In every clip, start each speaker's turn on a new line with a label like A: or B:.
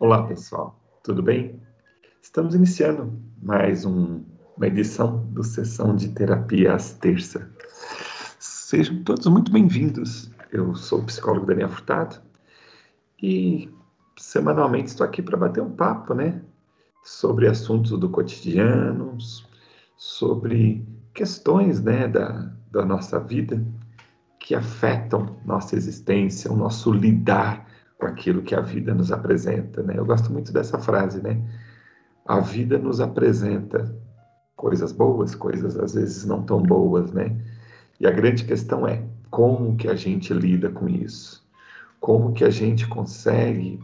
A: Olá, pessoal, tudo bem? Estamos iniciando mais um, uma edição do Sessão de Terapia às terças. Sejam todos muito bem-vindos. Eu sou o psicólogo Daniel Furtado e semanalmente estou aqui para bater um papo, né? Sobre assuntos do cotidiano, sobre questões, né, da, da nossa vida que afetam nossa existência, o nosso lidar com aquilo que a vida nos apresenta, né? Eu gosto muito dessa frase, né? A vida nos apresenta coisas boas, coisas às vezes não tão boas, né? E a grande questão é como que a gente lida com isso? Como que a gente consegue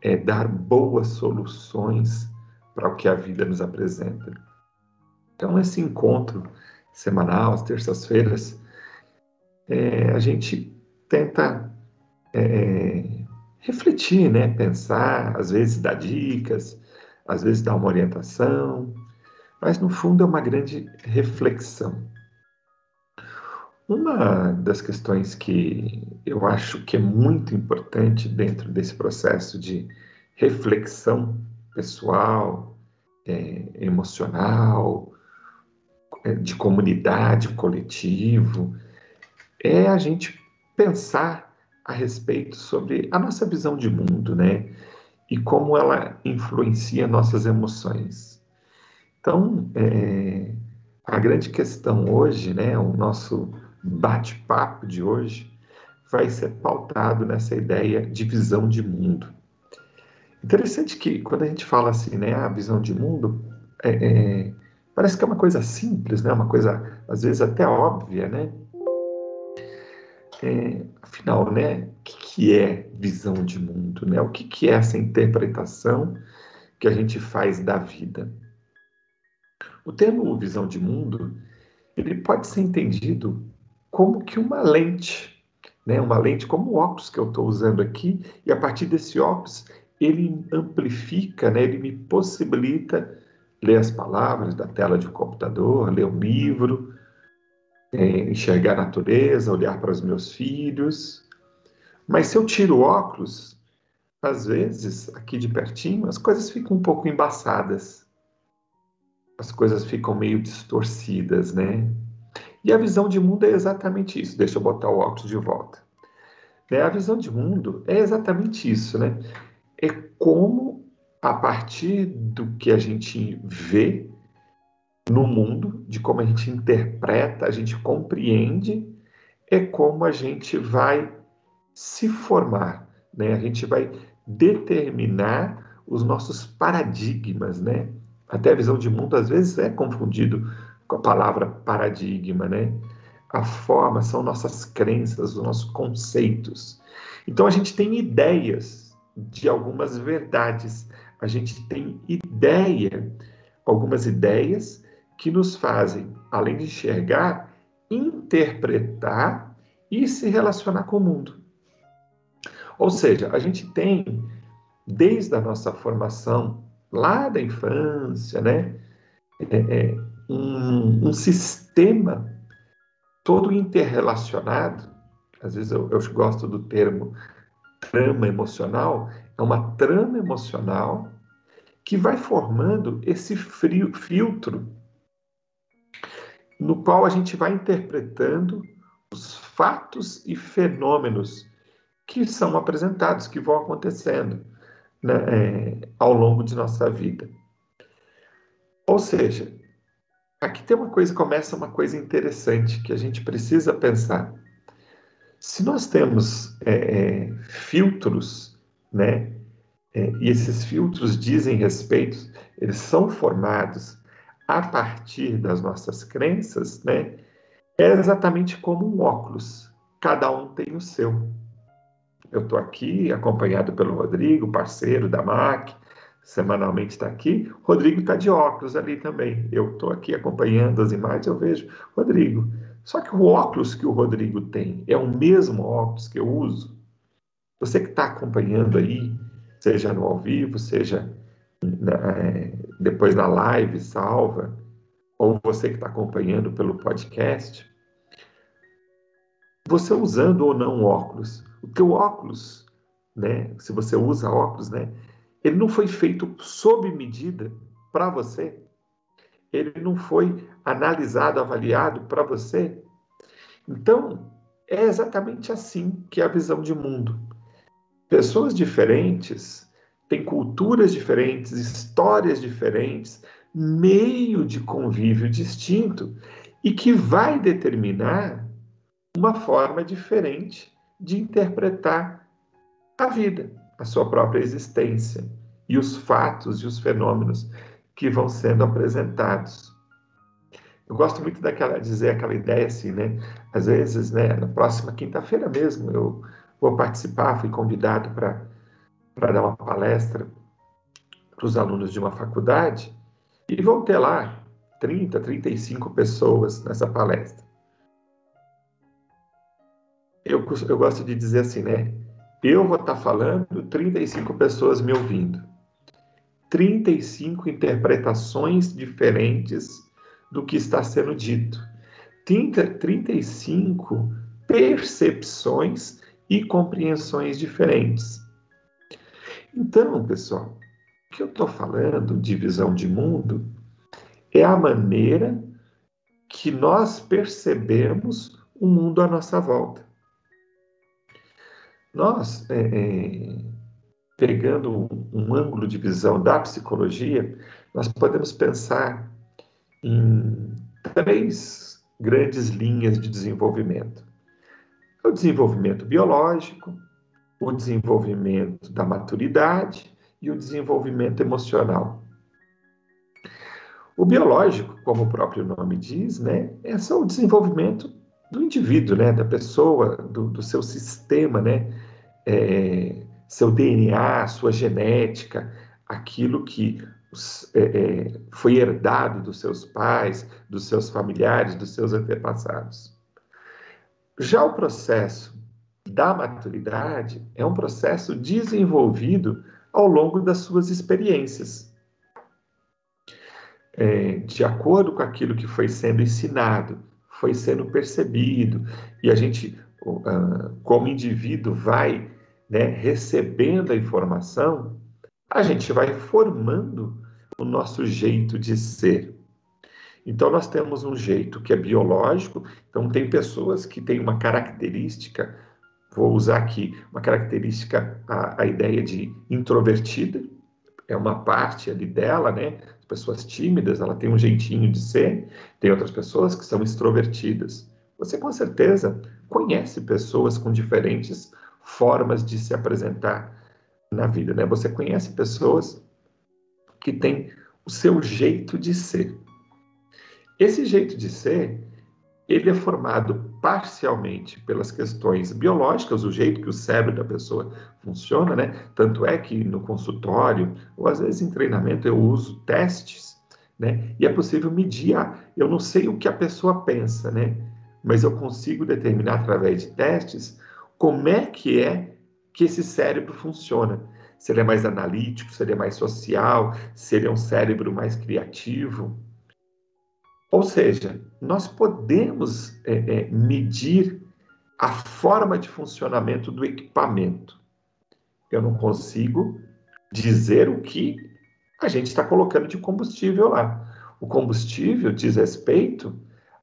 A: é, dar boas soluções para o que a vida nos apresenta? Então, esse encontro semanal, às terças-feiras, é, a gente tenta é, refletir, né? pensar, às vezes dar dicas, às vezes dar uma orientação, mas no fundo é uma grande reflexão. Uma das questões que eu acho que é muito importante dentro desse processo de reflexão pessoal, é, emocional, é, de comunidade, coletivo, é a gente pensar a respeito sobre a nossa visão de mundo, né? E como ela influencia nossas emoções. Então, é, a grande questão hoje, né? O nosso bate-papo de hoje vai ser pautado nessa ideia de visão de mundo. Interessante que quando a gente fala assim, né? A visão de mundo é, é, parece que é uma coisa simples, né? Uma coisa às vezes até óbvia, né? É, afinal, né, o que, que, é visão de mundo? Né? O que, que é essa interpretação que a gente faz da vida? O termo visão de mundo ele pode ser entendido como que uma lente, né? uma lente como o óculos que eu estou usando aqui, e a partir desse óculos ele amplifica, né? ele me possibilita ler as palavras da tela de um computador, ler um livro, é, enxergar a natureza, olhar para os meus filhos. Mas se eu tiro óculos, às vezes, aqui de pertinho, as coisas ficam um pouco embaçadas. As coisas ficam meio distorcidas, né? E a visão de mundo é exatamente isso. Deixa eu botar o óculos de volta. Né? A visão de mundo é exatamente isso, né? É como, a partir do que a gente vê, no mundo, de como a gente interpreta, a gente compreende, é como a gente vai se formar, né? A gente vai determinar os nossos paradigmas, né? Até a visão de mundo às vezes é confundido com a palavra paradigma, né? A forma são nossas crenças, os nossos conceitos. Então a gente tem ideias de algumas verdades, a gente tem ideia, algumas ideias que nos fazem, além de enxergar, interpretar e se relacionar com o mundo. Ou seja, a gente tem, desde a nossa formação, lá da infância, né, é, é, um, um, sistema todo interrelacionado. Às vezes eu, eu gosto do termo trama emocional, é uma trama emocional que vai formando esse frio, filtro no qual a gente vai interpretando os fatos e fenômenos que são apresentados, que vão acontecendo né, é, ao longo de nossa vida. Ou seja, aqui tem uma coisa, começa uma coisa interessante que a gente precisa pensar. Se nós temos é, é, filtros, né, é, e esses filtros dizem respeito, eles são formados a partir das nossas crenças, né, é exatamente como um óculos. Cada um tem o seu. Eu estou aqui acompanhado pelo Rodrigo, parceiro da MAC, semanalmente está aqui. Rodrigo está de óculos ali também. Eu estou aqui acompanhando as imagens, eu vejo Rodrigo. Só que o óculos que o Rodrigo tem é o mesmo óculos que eu uso. Você que está acompanhando aí, seja no ao vivo, seja é, depois na live salva, ou você que está acompanhando pelo podcast, você usando ou não óculos, o teu óculos, né? Se você usa óculos, né? ele não foi feito sob medida para você. Ele não foi analisado, avaliado para você. Então, é exatamente assim que é a visão de mundo. Pessoas diferentes têm culturas diferentes, histórias diferentes, meio de convívio distinto e que vai determinar uma forma diferente de interpretar a vida, a sua própria existência e os fatos e os fenômenos que vão sendo apresentados. Eu gosto muito daquela dizer aquela ideia assim, né? Às vezes, né, na próxima quinta-feira mesmo, eu vou participar, fui convidado para para dar uma palestra para os alunos de uma faculdade e vão ter lá 30, 35 pessoas nessa palestra. Eu, eu gosto de dizer assim, né? Eu vou estar tá falando, 35 pessoas me ouvindo. 35 interpretações diferentes do que está sendo dito. 30, 35 percepções e compreensões diferentes. Então, pessoal, o que eu estou falando de visão de mundo é a maneira que nós percebemos o mundo à nossa volta. Nós, é, é, pegando um, ângulo de visão da psicologia, nós podemos pensar em três grandes linhas de desenvolvimento: o desenvolvimento biológico, o desenvolvimento da maturidade e o desenvolvimento emocional. O biológico, como o próprio nome diz, né, é só o desenvolvimento do indivíduo, né, da pessoa, do, do seu sistema, né, é, seu DNA, sua genética, aquilo que é, é, foi herdado dos seus pais, dos seus familiares, dos seus antepassados. Já o processo da maturidade é um processo desenvolvido ao longo das suas experiências. É, de acordo com aquilo que foi sendo ensinado, foi sendo percebido, e a gente, como indivíduo, vai né, recebendo a informação, a gente vai formando o nosso jeito de ser. Então, nós temos um jeito que é biológico, então, tem pessoas que têm uma característica Vou usar aqui uma característica, a, a ideia de introvertida, é uma parte ali dela, né? As pessoas tímidas, ela tem um jeitinho de ser, tem outras pessoas que são extrovertidas. Você com certeza conhece pessoas com diferentes formas de se apresentar na vida, né? Você conhece pessoas que têm o seu jeito de ser. Esse jeito de ser, ele é formado parcialmente pelas questões biológicas, o jeito que o cérebro da pessoa funciona, né? Tanto é que no consultório, ou às vezes em treinamento, eu uso testes, né? E é possível medir, ah, eu não sei o que a pessoa pensa, né? Mas eu consigo determinar através de testes como é que é que esse cérebro funciona. Se ele é mais analítico, se ele é mais social, se ele é um cérebro mais criativo, ou seja, nós podemos é, é, medir a forma de funcionamento do equipamento. Eu não consigo dizer o que a gente está colocando de combustível lá. O combustível diz respeito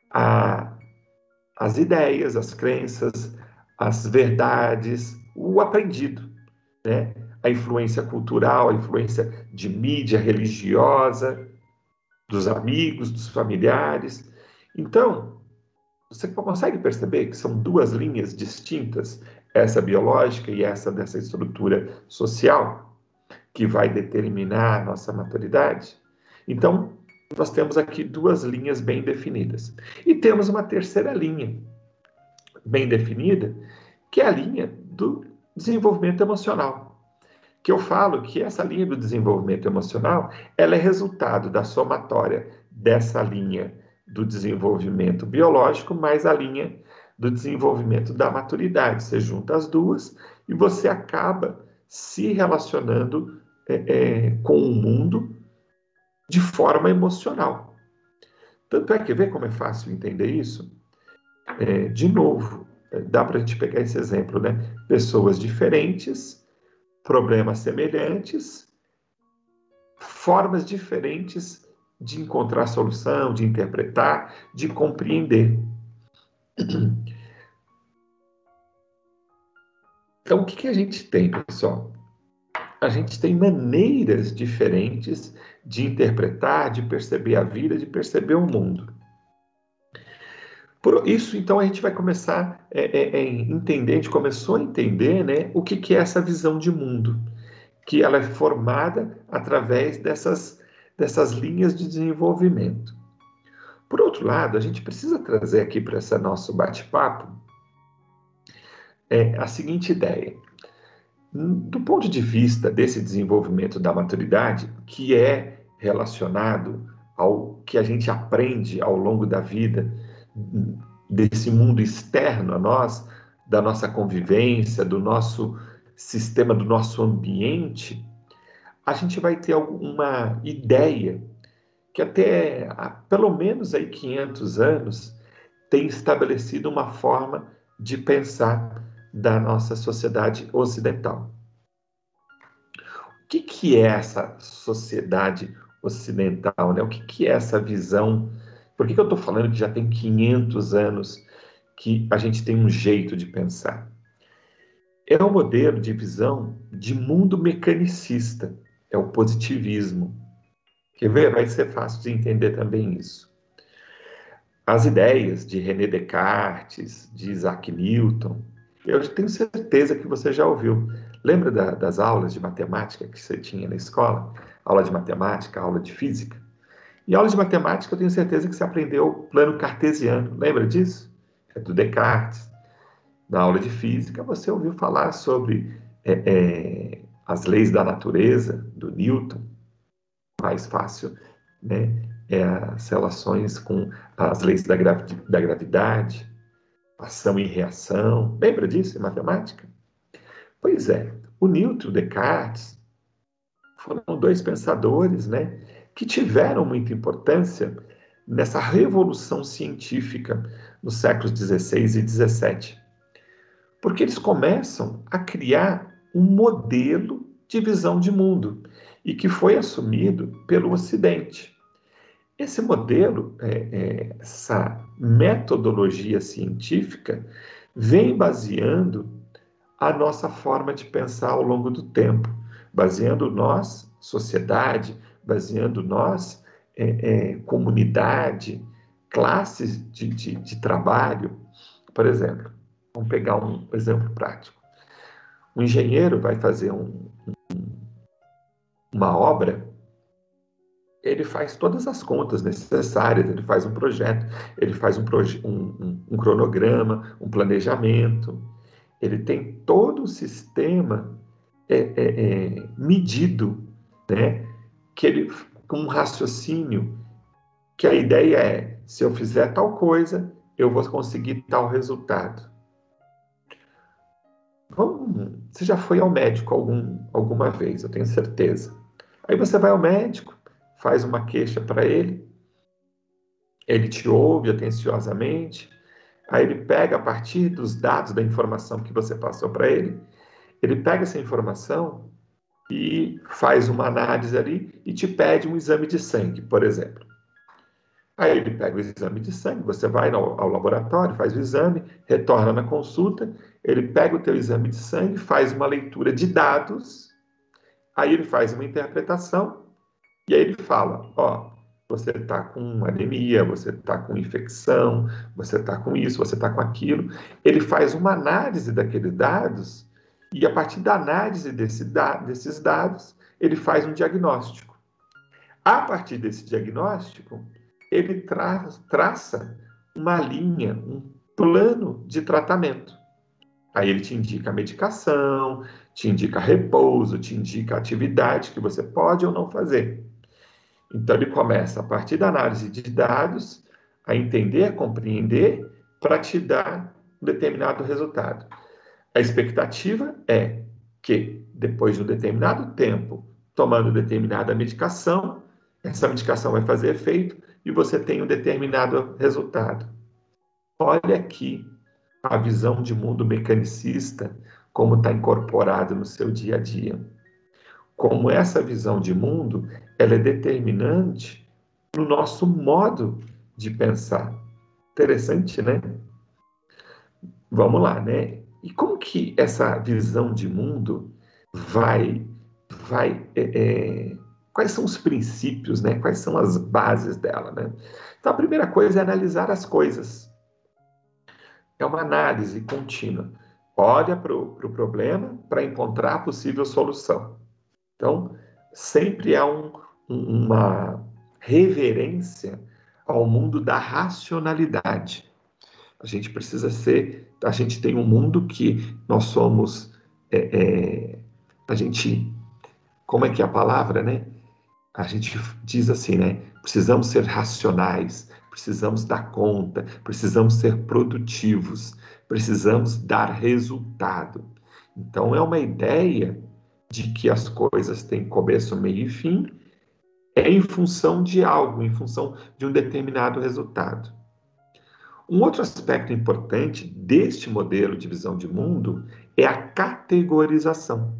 A: às ideias, às crenças, às verdades, o aprendido, né? a influência cultural, a influência de mídia religiosa, dos amigos, dos familiares. Então, você consegue perceber que são duas linhas distintas, essa biológica e essa dessa estrutura social, que vai determinar a nossa maturidade? Então, nós temos aqui duas linhas bem definidas. E temos uma terceira linha bem definida, que é a linha do desenvolvimento emocional que eu falo que essa linha do desenvolvimento emocional, ela é resultado da somatória dessa linha do desenvolvimento biológico mais a linha do desenvolvimento da maturidade. Você junta as duas e você acaba se relacionando é, é, com o mundo de forma emocional. Tanto é que vê como é fácil entender isso? É, de novo, dá para a gente pegar esse exemplo, né? Pessoas diferentes problemas semelhantes, formas diferentes de encontrar solução, de interpretar, de compreender. Então, o que, que a gente tem, pessoal? A gente tem maneiras diferentes de interpretar, de perceber a vida, de perceber o mundo. Por isso, então, a gente vai começar a é, é, é, entender, a gente começou a entender né, o que, que é essa visão de mundo, que ela é formada através dessas, dessas linhas de desenvolvimento. Por outro lado, a gente precisa trazer aqui para esse nosso bate-papo é, a seguinte ideia. Do ponto de vista desse desenvolvimento da maturidade, que é relacionado ao que a gente aprende ao longo da vida, desse mundo externo a nós, da nossa convivência, do nosso sistema, do nosso ambiente, a gente vai ter alguma ideia que até há pelo menos aí 500 anos tem estabelecido uma forma de pensar da nossa sociedade ocidental. O que, que é essa sociedade ocidental? Né? O que, que é essa visão por que, que eu estou falando que já tem 500 anos que a gente tem um jeito de pensar? É um modelo de visão de mundo mecanicista, é o positivismo. Quer ver? Vai ser fácil de entender também isso. As ideias de René Descartes, de Isaac Newton, eu tenho certeza que você já ouviu. Lembra da, das aulas de matemática que você tinha na escola? Aula de matemática, aula de física? Em aula de matemática, eu tenho certeza que você aprendeu o plano cartesiano. Lembra disso? É do Descartes. Na aula de física, você ouviu falar sobre é, é, as leis da natureza, do Newton. Mais fácil, né? É as relações com as leis da, gravi da gravidade, ação e reação. Lembra disso em matemática? Pois é, o Newton e o Descartes foram dois pensadores, né? Que tiveram muita importância nessa revolução científica nos séculos 16 e 17. Porque eles começam a criar um modelo de visão de mundo e que foi assumido pelo Ocidente. Esse modelo, é, é, essa metodologia científica, vem baseando a nossa forma de pensar ao longo do tempo, baseando nós, sociedade, baseando nós, é, é, comunidade, classes de, de, de, trabalho. Por exemplo, vamos pegar um exemplo prático. Um engenheiro vai fazer um, um, uma obra, ele faz todas as contas necessárias, ele faz um projeto, ele faz um, proje um, um cronograma, um planejamento, ele tem todo o sistema é, é, é, medido, né? Que ele com um raciocínio que a ideia é, se eu fizer tal coisa, eu vou conseguir tal resultado. Vamos, você já foi ao médico algum, alguma vez, eu tenho certeza. Aí você vai ao médico, faz uma queixa para ele, ele te ouve atenciosamente, aí ele pega a partir dos dados da informação que você passou para ele, ele pega essa informação e faz uma análise ali e te pede um exame de sangue, por exemplo. Aí ele pega o exame de sangue, você vai ao, ao laboratório, faz o exame, retorna na consulta, ele pega o teu exame de sangue, faz uma leitura de dados, aí ele faz uma interpretação e aí ele fala, ó, você está com anemia, você está com infecção, você está com isso, você está com aquilo. Ele faz uma análise daqueles dados e a partir da análise desse da, desses dados, ele faz um diagnóstico. A partir desse diagnóstico, ele tra traça uma linha, um plano de tratamento. Aí ele te indica a medicação, te indica repouso, te indica atividade que você pode ou não fazer. Então ele começa a partir da análise de dados a entender, a compreender para te dar um determinado resultado. A expectativa é que, depois de um determinado tempo, tomando determinada medicação, essa medicação vai fazer efeito e você tem um determinado resultado. Olha aqui a visão de mundo mecanicista, como está incorporado no seu dia a dia. como essa visão de mundo ela é determinante no nosso modo de pensar. Interessante, né? Vamos lá, né? E como que essa visão de mundo vai, vai, é, é, quais são os princípios, né? Quais são as bases dela, né? Então a primeira coisa é analisar as coisas. É uma análise contínua. Olha para o pro problema para encontrar a possível solução. Então sempre há um, uma reverência ao mundo da racionalidade. A gente precisa ser, a gente tem um mundo que nós somos, é, é, a gente, como é que é a palavra, né? A gente diz assim, né? Precisamos ser racionais, precisamos dar conta, precisamos ser produtivos, precisamos dar resultado. Então é uma ideia de que as coisas têm começo, meio e fim, é em função de algo, em função de um determinado resultado. Um outro aspecto importante deste modelo de visão de mundo é a categorização.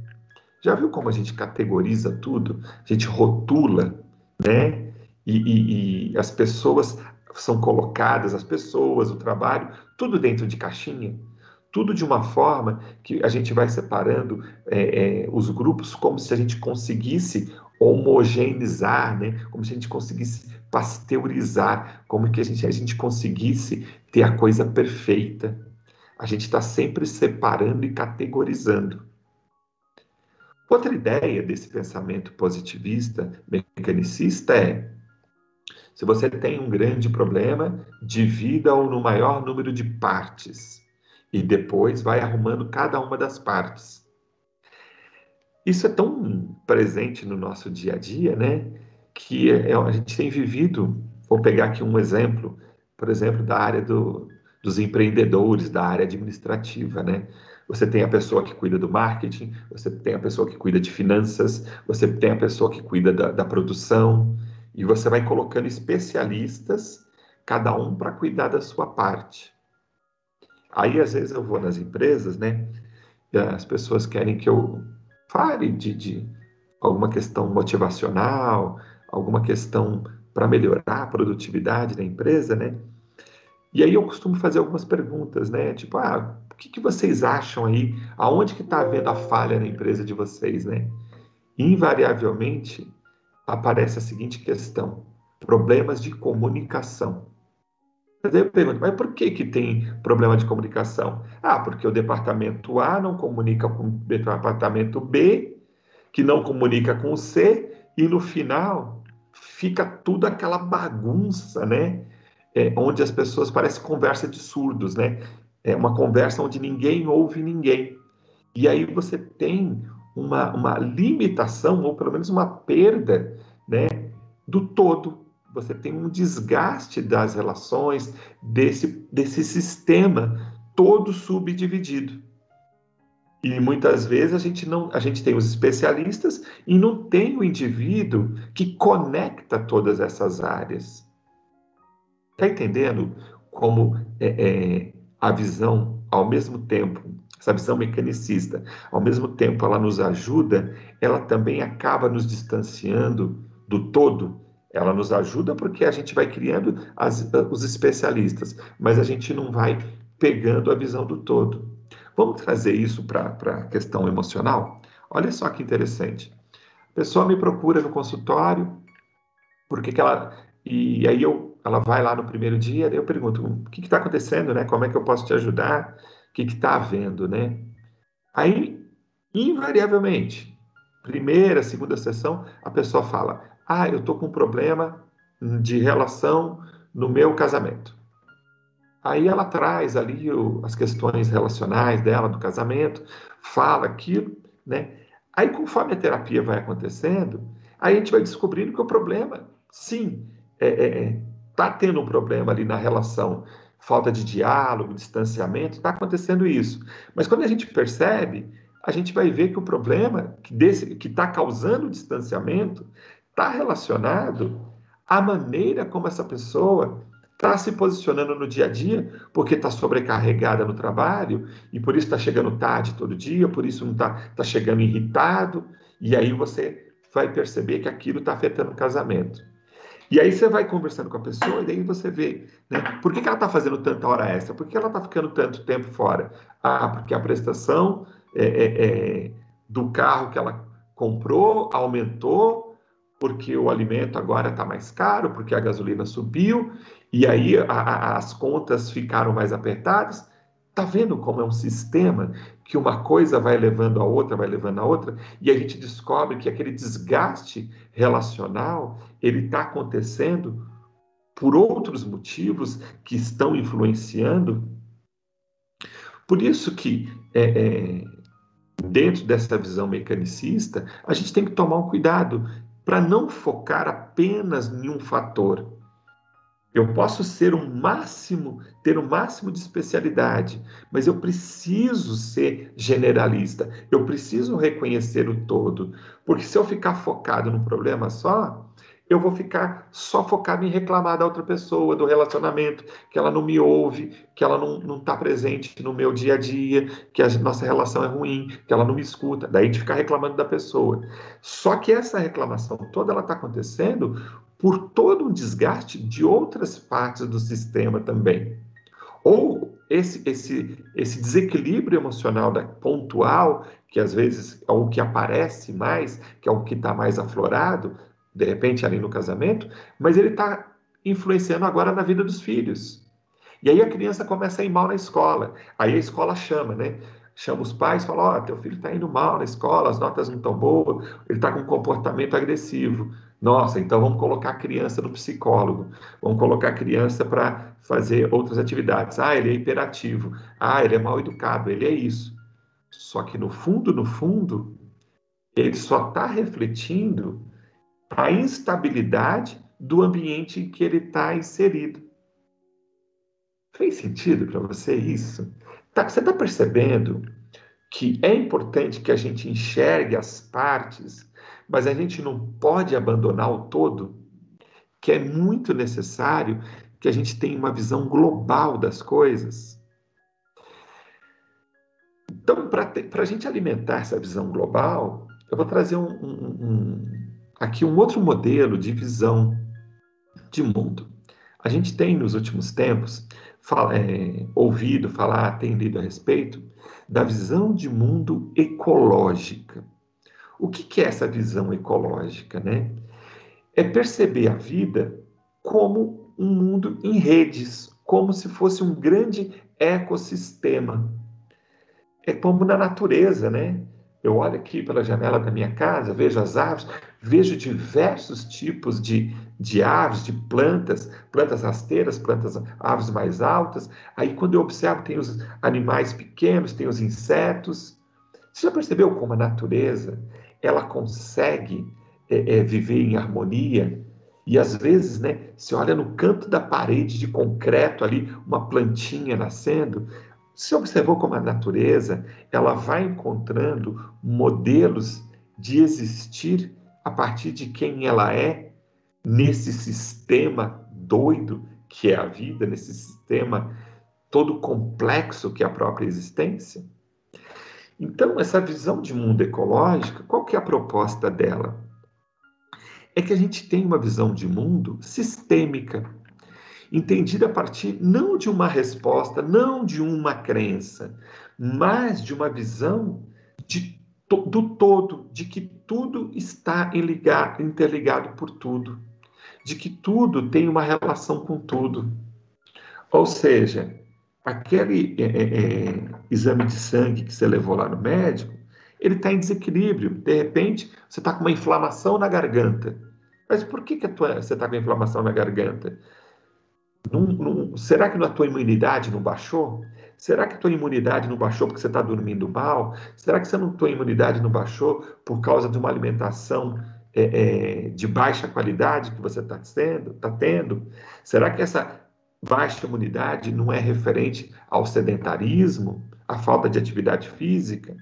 A: Já viu como a gente categoriza tudo? A gente rotula, né? E, e, e as pessoas são colocadas, as pessoas, o trabalho, tudo dentro de caixinha tudo de uma forma que a gente vai separando é, é, os grupos como se a gente conseguisse homogeneizar, né? como se a gente conseguisse pasteurizar, como que a gente, a gente conseguisse ter a coisa perfeita. A gente está sempre separando e categorizando. Outra ideia desse pensamento positivista, mecanicista, é: se você tem um grande problema, divida-o no maior número de partes e depois vai arrumando cada uma das partes. Isso é tão presente no nosso dia a dia, né? Que é, a gente tem vivido. Vou pegar aqui um exemplo, por exemplo, da área do, dos empreendedores, da área administrativa, né? Você tem a pessoa que cuida do marketing, você tem a pessoa que cuida de finanças, você tem a pessoa que cuida da, da produção, e você vai colocando especialistas, cada um para cuidar da sua parte. Aí, às vezes, eu vou nas empresas, né? As pessoas querem que eu fale de, de alguma questão motivacional, alguma questão para melhorar a produtividade da empresa, né? E aí eu costumo fazer algumas perguntas, né? Tipo, ah, o que, que vocês acham aí? Aonde que está havendo a falha na empresa de vocês, né? Invariavelmente aparece a seguinte questão: problemas de comunicação. Mas eu pergunto, mas por que, que tem problema de comunicação? Ah, porque o departamento A não comunica com o departamento B, que não comunica com o C, e no final fica tudo aquela bagunça, né? É, onde as pessoas parecem conversa de surdos, né? É uma conversa onde ninguém ouve ninguém. E aí você tem uma, uma limitação, ou pelo menos uma perda, né? Do todo você tem um desgaste das relações, desse, desse sistema todo subdividido. E muitas vezes a gente não, a gente tem os especialistas e não tem o indivíduo que conecta todas essas áreas. Está entendendo como é, é, a visão, ao mesmo tempo, essa visão mecanicista, ao mesmo tempo ela nos ajuda, ela também acaba nos distanciando do todo ela nos ajuda porque a gente vai criando as, os especialistas, mas a gente não vai pegando a visão do todo. Vamos trazer isso para a questão emocional? Olha só que interessante. A pessoa me procura no consultório, porque que ela. E aí eu, ela vai lá no primeiro dia, eu pergunto: o que está acontecendo, né? Como é que eu posso te ajudar? O que está havendo, né? Aí, invariavelmente, primeira, segunda sessão, a pessoa fala: ah, eu estou com um problema de relação no meu casamento. Aí ela traz ali o, as questões relacionais dela do casamento, fala aquilo, né? Aí conforme a terapia vai acontecendo, aí a gente vai descobrindo que o problema, sim, é, é, é tá tendo um problema ali na relação, falta de diálogo, distanciamento, está acontecendo isso. Mas quando a gente percebe, a gente vai ver que o problema que está causando o distanciamento está relacionado à maneira como essa pessoa está se posicionando no dia a dia, porque está sobrecarregada no trabalho e por isso está chegando tarde todo dia, por isso não está tá chegando irritado. E aí você vai perceber que aquilo está afetando o casamento. E aí você vai conversando com a pessoa e daí você vê, né? Por que, que ela está fazendo tanta hora extra? Por que ela está ficando tanto tempo fora? Ah, porque a prestação é, é, é, do carro que ela comprou aumentou, porque o alimento agora está mais caro, porque a gasolina subiu, e aí a, a, as contas ficaram mais apertadas. Tá vendo como é um sistema que uma coisa vai levando a outra, vai levando a outra, e a gente descobre que aquele desgaste relacional ele está acontecendo por outros motivos que estão influenciando. Por isso que é, é, dentro dessa visão mecanicista, a gente tem que tomar um cuidado para não focar apenas em um fator. Eu posso ser o máximo, ter o máximo de especialidade, mas eu preciso ser generalista. Eu preciso reconhecer o todo, porque se eu ficar focado num problema só, eu vou ficar só focado em reclamar da outra pessoa, do relacionamento, que ela não me ouve, que ela não está presente no meu dia a dia, que a nossa relação é ruim, que ela não me escuta. Daí de ficar reclamando da pessoa. Só que essa reclamação toda ela está acontecendo por todo um desgaste de outras partes do sistema também. Ou esse, esse, esse desequilíbrio emocional da, pontual, que às vezes é o que aparece mais, que é o que está mais aflorado, de repente ali no casamento, mas ele está influenciando agora na vida dos filhos. E aí a criança começa a ir mal na escola. Aí a escola chama, né? Chama os pais, fala: Ó, oh, teu filho está indo mal na escola, as notas não estão boas, ele está com um comportamento agressivo. Nossa, então vamos colocar a criança no psicólogo, vamos colocar a criança para fazer outras atividades. Ah, ele é hiperativo. Ah, ele é mal educado, ele é isso. Só que no fundo, no fundo, ele só está refletindo a instabilidade do ambiente em que ele está inserido. Fez sentido para você isso? Tá, você está percebendo que é importante que a gente enxergue as partes, mas a gente não pode abandonar o todo? Que é muito necessário que a gente tenha uma visão global das coisas. Então, para a gente alimentar essa visão global, eu vou trazer um, um, um aqui um outro modelo de visão de mundo. A gente tem nos últimos tempos fala, é, ouvido falar, tem lido a respeito da visão de mundo ecológica. O que, que é essa visão ecológica, né? É perceber a vida como um mundo em redes, como se fosse um grande ecossistema. É como na natureza, né? Eu olho aqui pela janela da minha casa, vejo as árvores, vejo diversos tipos de, de aves, de plantas, plantas rasteiras, plantas, aves mais altas. Aí, quando eu observo, tem os animais pequenos, tem os insetos. Você já percebeu como a natureza ela consegue é, é, viver em harmonia? E às vezes, né, se olha no canto da parede de concreto ali, uma plantinha nascendo, você observou como a natureza ela vai encontrando modelos de existir a partir de quem ela é nesse sistema doido que é a vida, nesse sistema todo complexo que é a própria existência? Então, essa visão de mundo ecológico, qual que é a proposta dela? É que a gente tem uma visão de mundo sistêmica, entendida a partir não de uma resposta, não de uma crença, mas de uma visão de, do todo, de que tudo está interligado por tudo, de que tudo tem uma relação com tudo. Ou seja, aquele é, é, é exame de sangue que você levou lá no médico, ele está em desequilíbrio. De repente, você está com uma inflamação na garganta. Mas por que, que tua, você está com inflamação na garganta? Será que a tua imunidade não baixou? Será que a tua imunidade não baixou porque você está dormindo mal? Será que a tua imunidade não baixou por causa de uma alimentação é, é, de baixa qualidade que você está tá tendo? Será que essa baixa imunidade não é referente ao sedentarismo, à falta de atividade física?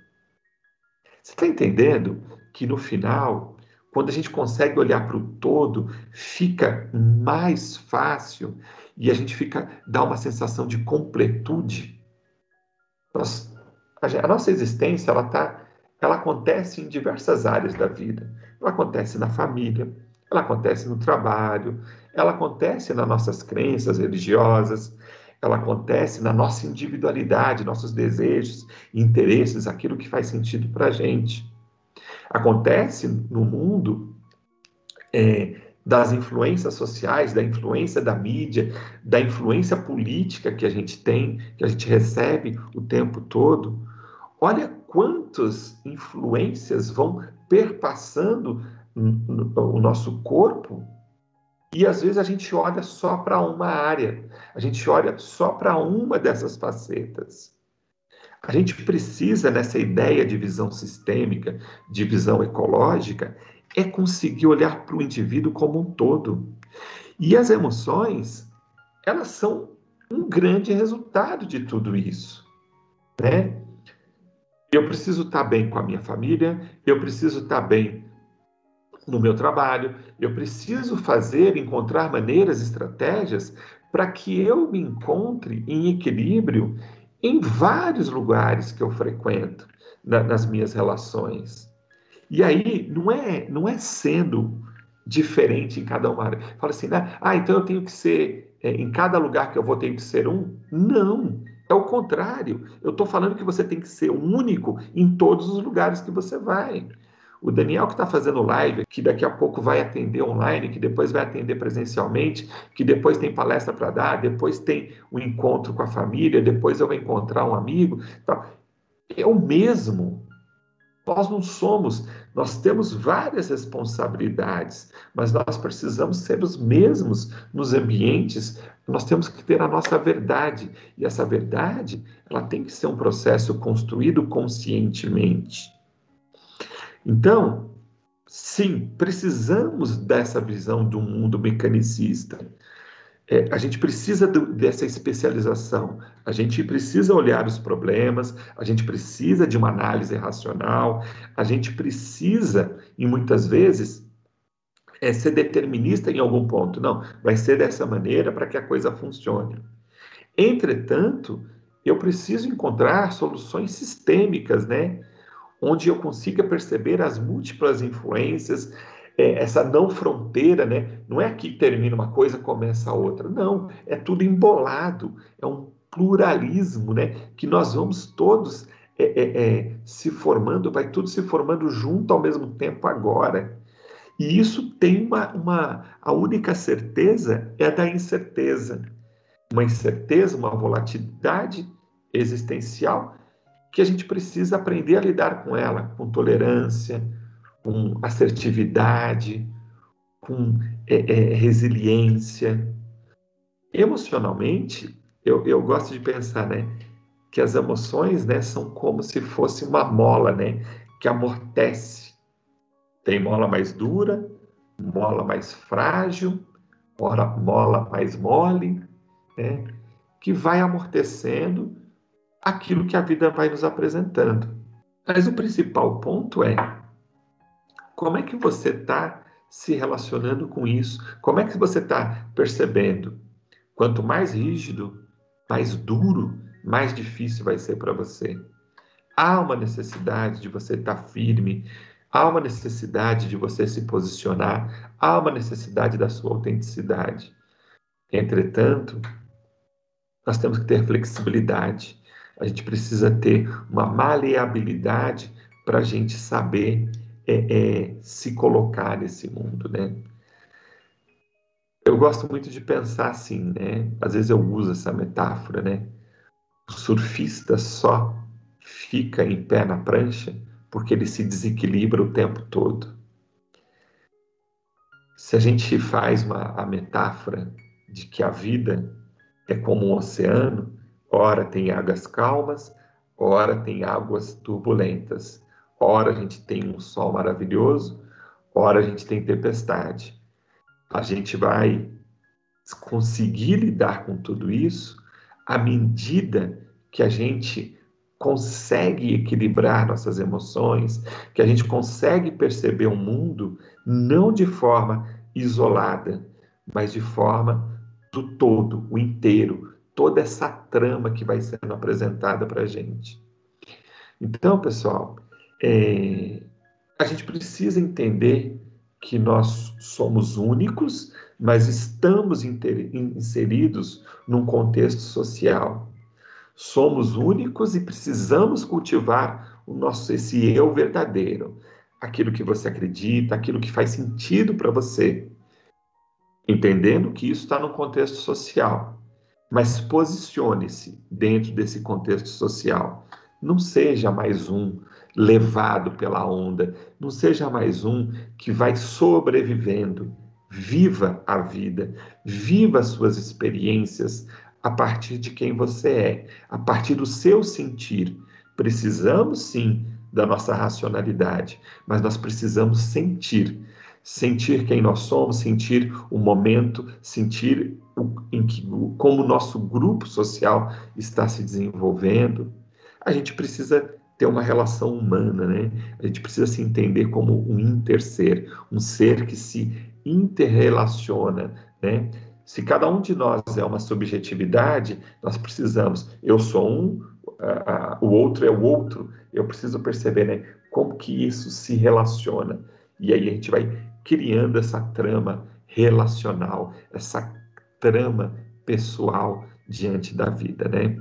A: Você está entendendo que no final, quando a gente consegue olhar para o todo, fica mais fácil e a gente fica dá uma sensação de completude. Nós, a, nossa existência ela está ela acontece em diversas áreas da vida. Ela acontece na família, ela acontece no trabalho, ela acontece nas nossas crenças religiosas, ela acontece na nossa individualidade, nossos desejos, interesses, aquilo que faz sentido para a gente. Acontece no mundo é, das influências sociais, da influência da mídia, da influência política que a gente tem, que a gente recebe o tempo todo. Olha quantas influências vão perpassando o nosso corpo e às vezes a gente olha só para uma área, a gente olha só para uma dessas facetas. A gente precisa, nessa ideia de visão sistêmica, de visão ecológica, é conseguir olhar para o indivíduo como um todo. E as emoções, elas são um grande resultado de tudo isso. Né? Eu preciso estar bem com a minha família, eu preciso estar bem no meu trabalho, eu preciso fazer, encontrar maneiras, estratégias para que eu me encontre em equilíbrio em vários lugares que eu frequento na, nas minhas relações. E aí não é não é sendo diferente em cada uma. Fala assim, né? ah, então eu tenho que ser é, em cada lugar que eu vou tenho que ser um? Não. É o contrário. Eu estou falando que você tem que ser único em todos os lugares que você vai. O Daniel que está fazendo live, que daqui a pouco vai atender online, que depois vai atender presencialmente, que depois tem palestra para dar, depois tem um encontro com a família, depois eu vou encontrar um amigo. É o mesmo. Nós não somos, nós temos várias responsabilidades, mas nós precisamos ser os mesmos nos ambientes, nós temos que ter a nossa verdade, e essa verdade, ela tem que ser um processo construído conscientemente. Então, sim, precisamos dessa visão do mundo mecanicista. É, a gente precisa do, dessa especialização, a gente precisa olhar os problemas, a gente precisa de uma análise racional, a gente precisa, e muitas vezes, é, ser determinista em algum ponto. Não, vai ser dessa maneira para que a coisa funcione. Entretanto, eu preciso encontrar soluções sistêmicas, né? onde eu consiga perceber as múltiplas influências, é, essa não fronteira, né? Não é que termina uma coisa começa a outra, não, é tudo embolado, é um pluralismo, né? Que nós vamos todos é, é, é se formando, vai tudo se formando junto ao mesmo tempo agora. E isso tem uma, uma a única certeza é da incerteza, uma incerteza, uma volatilidade existencial que a gente precisa aprender a lidar com ela, com tolerância, com assertividade, com é, é, resiliência. Emocionalmente, eu, eu gosto de pensar, né, que as emoções, né, são como se fosse uma mola, né, que amortece. Tem mola mais dura, mola mais frágil, mola, mola mais mole, né, que vai amortecendo aquilo que a vida vai nos apresentando. Mas o principal ponto é como é que você está se relacionando com isso? Como é que você está percebendo? Quanto mais rígido, mais duro, mais difícil vai ser para você. Há uma necessidade de você estar tá firme, há uma necessidade de você se posicionar, há uma necessidade da sua autenticidade. Entretanto, nós temos que ter flexibilidade a gente precisa ter uma maleabilidade para a gente saber é, é, se colocar nesse mundo, né? Eu gosto muito de pensar assim, né? Às vezes eu uso essa metáfora, né? O surfista só fica em pé na prancha porque ele se desequilibra o tempo todo. Se a gente faz uma, a metáfora de que a vida é como um oceano, Ora tem águas calmas, ora tem águas turbulentas. Ora a gente tem um sol maravilhoso, ora a gente tem tempestade. A gente vai conseguir lidar com tudo isso à medida que a gente consegue equilibrar nossas emoções, que a gente consegue perceber o mundo não de forma isolada, mas de forma do todo, o inteiro, toda essa trama que vai sendo apresentada para a gente. Então, pessoal, é, a gente precisa entender que nós somos únicos, mas estamos inseridos num contexto social. Somos únicos e precisamos cultivar o nosso esse eu verdadeiro, aquilo que você acredita, aquilo que faz sentido para você, entendendo que isso está no contexto social. Mas posicione-se dentro desse contexto social. Não seja mais um levado pela onda, não seja mais um que vai sobrevivendo. Viva a vida, viva as suas experiências a partir de quem você é, a partir do seu sentir. Precisamos sim da nossa racionalidade, mas nós precisamos sentir. Sentir quem nós somos, sentir o momento, sentir o, em que, como o nosso grupo social está se desenvolvendo. A gente precisa ter uma relação humana, né? A gente precisa se entender como um interser, um ser que se interrelaciona, né? Se cada um de nós é uma subjetividade, nós precisamos, eu sou um, o outro é o outro, eu preciso perceber né, como que isso se relaciona. E aí a gente vai criando essa trama relacional, essa trama pessoal diante da vida, né?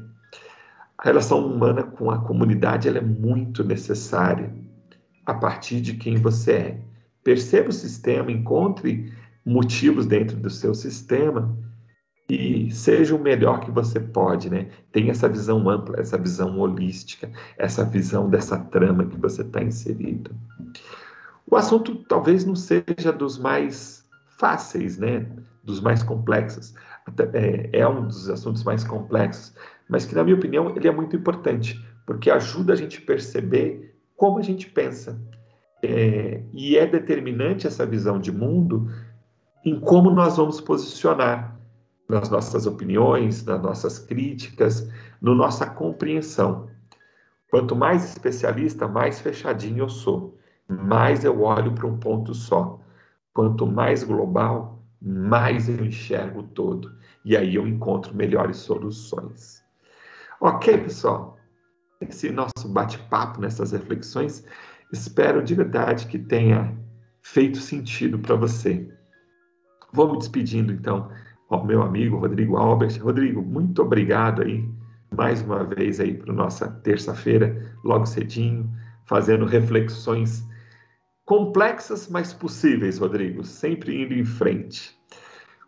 A: A relação humana com a comunidade ela é muito necessária a partir de quem você é. Perceba o sistema, encontre motivos dentro do seu sistema e seja o melhor que você pode, né? Tenha essa visão ampla, essa visão holística, essa visão dessa trama que você está inserido. O assunto talvez não seja dos mais fáceis, né? Dos mais complexos. É, é um dos assuntos mais complexos, mas que, na minha opinião, ele é muito importante, porque ajuda a gente perceber como a gente pensa. É, e é determinante essa visão de mundo em como nós vamos posicionar nas nossas opiniões, nas nossas críticas, na nossa compreensão. Quanto mais especialista, mais fechadinho eu sou, mais eu olho para um ponto só. Quanto mais global, mais eu enxergo todo. E aí eu encontro melhores soluções. Ok, pessoal? Esse nosso bate-papo, nessas reflexões, espero de verdade que tenha feito sentido para você. Vou me despedindo então ao meu amigo Rodrigo Albert. Rodrigo, muito obrigado aí mais uma vez aí para nossa terça-feira, logo cedinho, fazendo reflexões complexas, mas possíveis, Rodrigo, sempre indo em frente.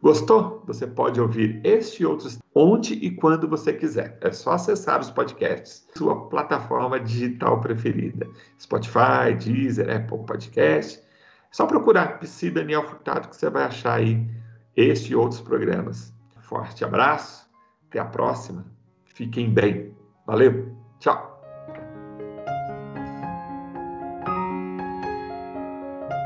A: Gostou? Você pode ouvir este e outros onde e quando você quiser. É só acessar os podcasts, sua plataforma digital preferida. Spotify, Deezer, Apple Podcast. É só procurar PC Daniel Furtado que você vai achar aí este e outros programas. Forte abraço, até a próxima. Fiquem bem. Valeu, tchau.